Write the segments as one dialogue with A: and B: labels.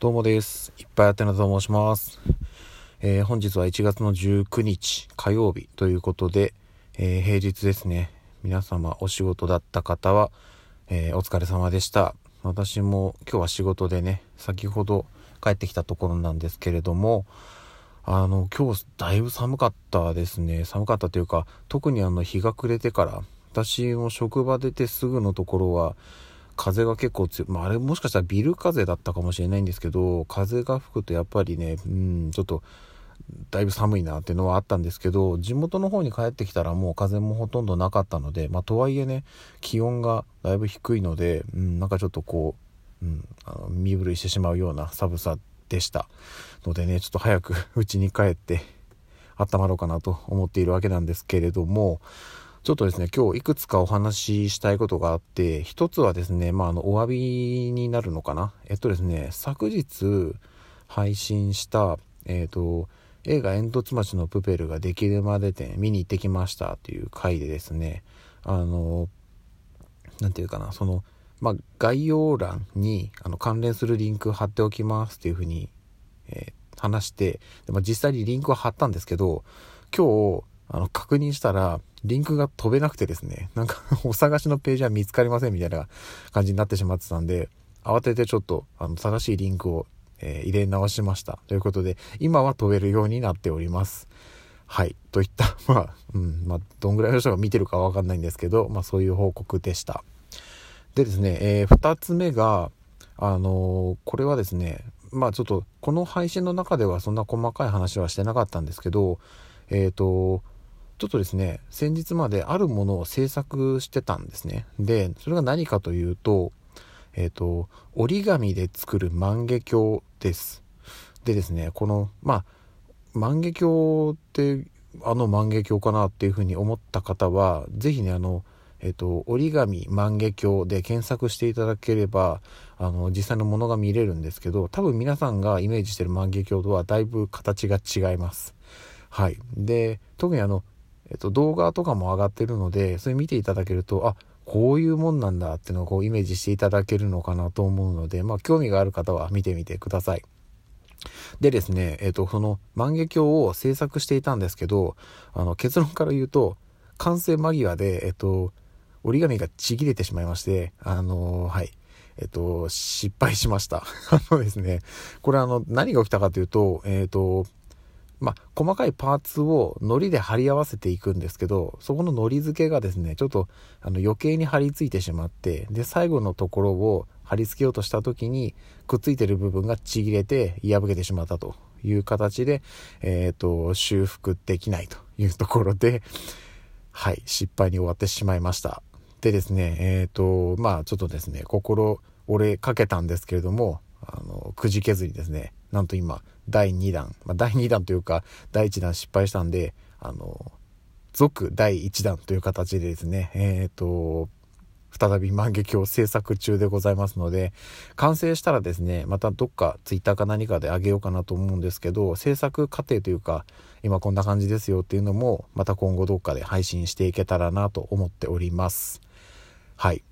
A: どうもです。いっぱいあてなと申します。えー本日は1月の19日火曜日ということで、えー平日ですね。皆様お仕事だった方は、えーお疲れ様でした。私も今日は仕事でね、先ほど帰ってきたところなんですけれども、あの、今日だいぶ寒かったですね。寒かったというか、特にあの日が暮れてから、私も職場出てすぐのところは、風が結構強い、まあ、あれもしかしたらビル風だったかもしれないんですけど風が吹くとやっぱりねうんちょっとだいぶ寒いなっていうのはあったんですけど地元の方に帰ってきたらもう風もほとんどなかったのでまあとはいえね気温がだいぶ低いので、うん、なんかちょっとこう、うん、あの身震いしてしまうような寒さでした。のでねちょっと早く家に帰って温まろうかなと思っているわけなんですけれどもちょっとですね、今日いくつかお話ししたいことがあって、一つはですね、まあ、あの、お詫びになるのかな。えっとですね、昨日配信した、えっと、映画煙突町のプペルができるまで展見に行ってきましたっていう回でですね、あの、なんていうかな、その、まあ、概要欄にあの関連するリンク貼っておきますっていうふうに、えー話して、でまあ、実際にリンクは貼ったんですけど、今日、あの、確認したら、リンクが飛べなくてですね、なんかお探しのページは見つかりませんみたいな感じになってしまってたんで、慌ててちょっと、あの、正しいリンクを、えー入れ直しました。ということで、今は飛べるようになっております。はい。といった、まあ、うん、まあ、どんぐらいの人が見てるかわかんないんですけど、まあ、そういう報告でした。でですね、えー二つ目が、あのーこれはですね、まあちょっと、この配信の中ではそんな細かい話はしてなかったんですけど、えっ、と、ちょっとですね、先日まであるものを制作してたんですね。で、それが何かというと、えっ、と、折り紙で作る万華鏡です。でですね、この、まあ、万華鏡ってあの万華鏡かなっていうふうに思った方は、ぜひね、あの、えっ、と、折り紙万華鏡で検索していただければ、あの、実際のものが見れるんですけど、多分皆さんがイメージしてる万華鏡とはだいぶ形が違います。はい。で、特にあの、えっと、動画とかも上がってるので、それ見ていただけると、あ、こういうもんなんだっていうのをこうイメージしていただけるのかなと思うので、まあ、興味がある方は見てみてください。でですね、えっと、その万華鏡を制作していたんですけど、あの、結論から言うと、完成間際で、えっと、折り紙がちぎれてしまいまして、あのはい。えっと、失敗しました。あのですね、これあの、何が起きたかというと、えっと、まあ、細かいパーツを糊で貼り合わせていくんですけど、そこの糊付けがですね、ちょっとあの余計に貼り付いてしまって、で、最後のところを貼り付けようとした時に、くっついてる部分がちぎれて破けてしまったという形で、えっ、と、修復できないというところで、はい、失敗に終わってしまいました。でですね、えっ、と、まあちょっとですね、心折れかけたんですけれども、あの、くじけずにですね、なんと今、第2弾、まあ、第2弾というか、第1弾失敗したんで、あの、続第1弾という形でですね、えっ、と、再び万華鏡制作中でございますので、完成したらですね、またどっかツイッターか何かであげようかなと思うんですけど、制作過程というか、今こんな感じですよっていうのも、また今後どっかで配信していけたらなと思っております。はい。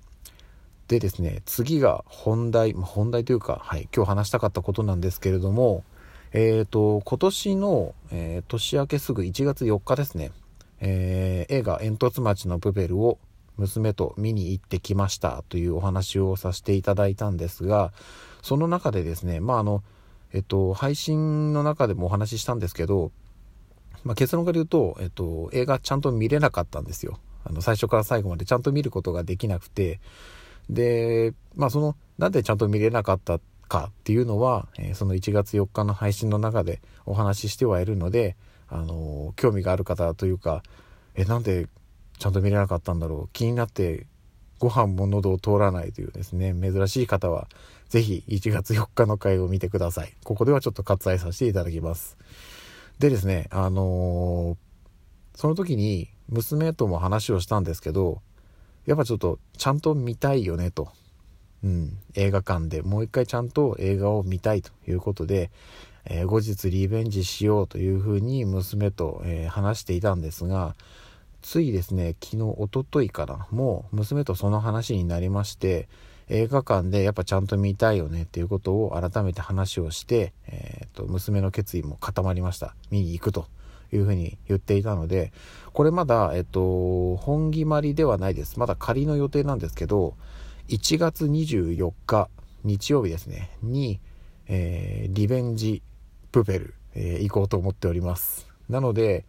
A: でですね、次が本題、本題というか、はい、今日話したかったことなんですけれども、えっ、と、今年の、えー年明けすぐ1月4日ですね、えー映画煙突町のプペルを娘と見に行ってきましたというお話をさせていただいたんですが、その中でですね、まああの、えっと、配信の中でもお話ししたんですけど、まあ、結論から言うと、えっと、映画ちゃんと見れなかったんですよ。あの、最初から最後までちゃんと見ることができなくて、で、まあその、なんでちゃんと見れなかったかっていうのは、えその1月4日の配信の中でお話ししてはいるので、あの興味がある方というか、え、なんでちゃんと見れなかったんだろう？気になってご飯も喉を通らないというですね、珍しい方は、ぜひ1月4日の回を見てください。ここではちょっと割愛させていただきます。でですね、あのーその時に娘とも話をしたんですけど、やっぱちょっとちゃんと見たいよねと。うん、映画館でもう一回ちゃんと映画を見たいということで、えー後日リベンジしようというふうに娘と、えー話していたんですが、ついですね、昨日、一昨日かな、もう娘とその話になりまして、映画館でやっぱちゃんと見たいよねっていうことを改めて話をして、えー、と娘の決意も固まりました。見に行くと。いうふうに言っていたのでこれまだ、えっと、本決まりではないです。まだ仮の予定なんですけど1月24日日曜日ですね。に、えー、リベンジプペル、えー、行こうと思っております。なので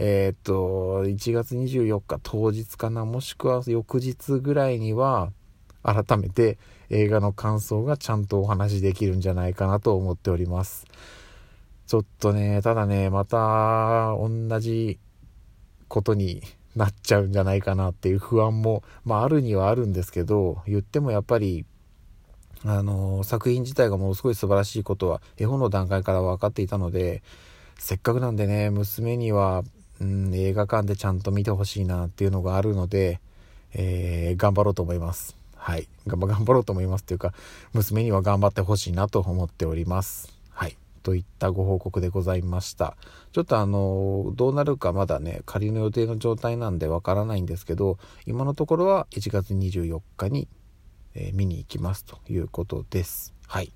A: えー、っと1月24日当日かなもしくは翌日ぐらいには改めて映画の感想がちゃんとお話しできるんじゃないかなと思っております。ちょっとねただねまた同じことになっちゃうんじゃないかなっていう不安も、まあ、あるにはあるんですけど言ってもやっぱりあの作品自体がものすごい素晴らしいことは絵本の段階から分かっていたのでせっかくなんでね娘には、うん、映画館でちゃんと見てほしいなっていうのがあるので、えー、頑張ろうと思います。はい。頑張ろうと思いますっていうか娘には頑張ってほしいなと思っております。といったご報告でございましたちょっとあのどうなるかまだね仮の予定の状態なんでわからないんですけど今のところは1月24日にえー、見に行きますということです。はい。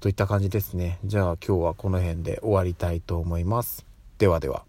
A: といった感じですね。じゃあ今日はこの辺で終わりたいと思います。ではでは。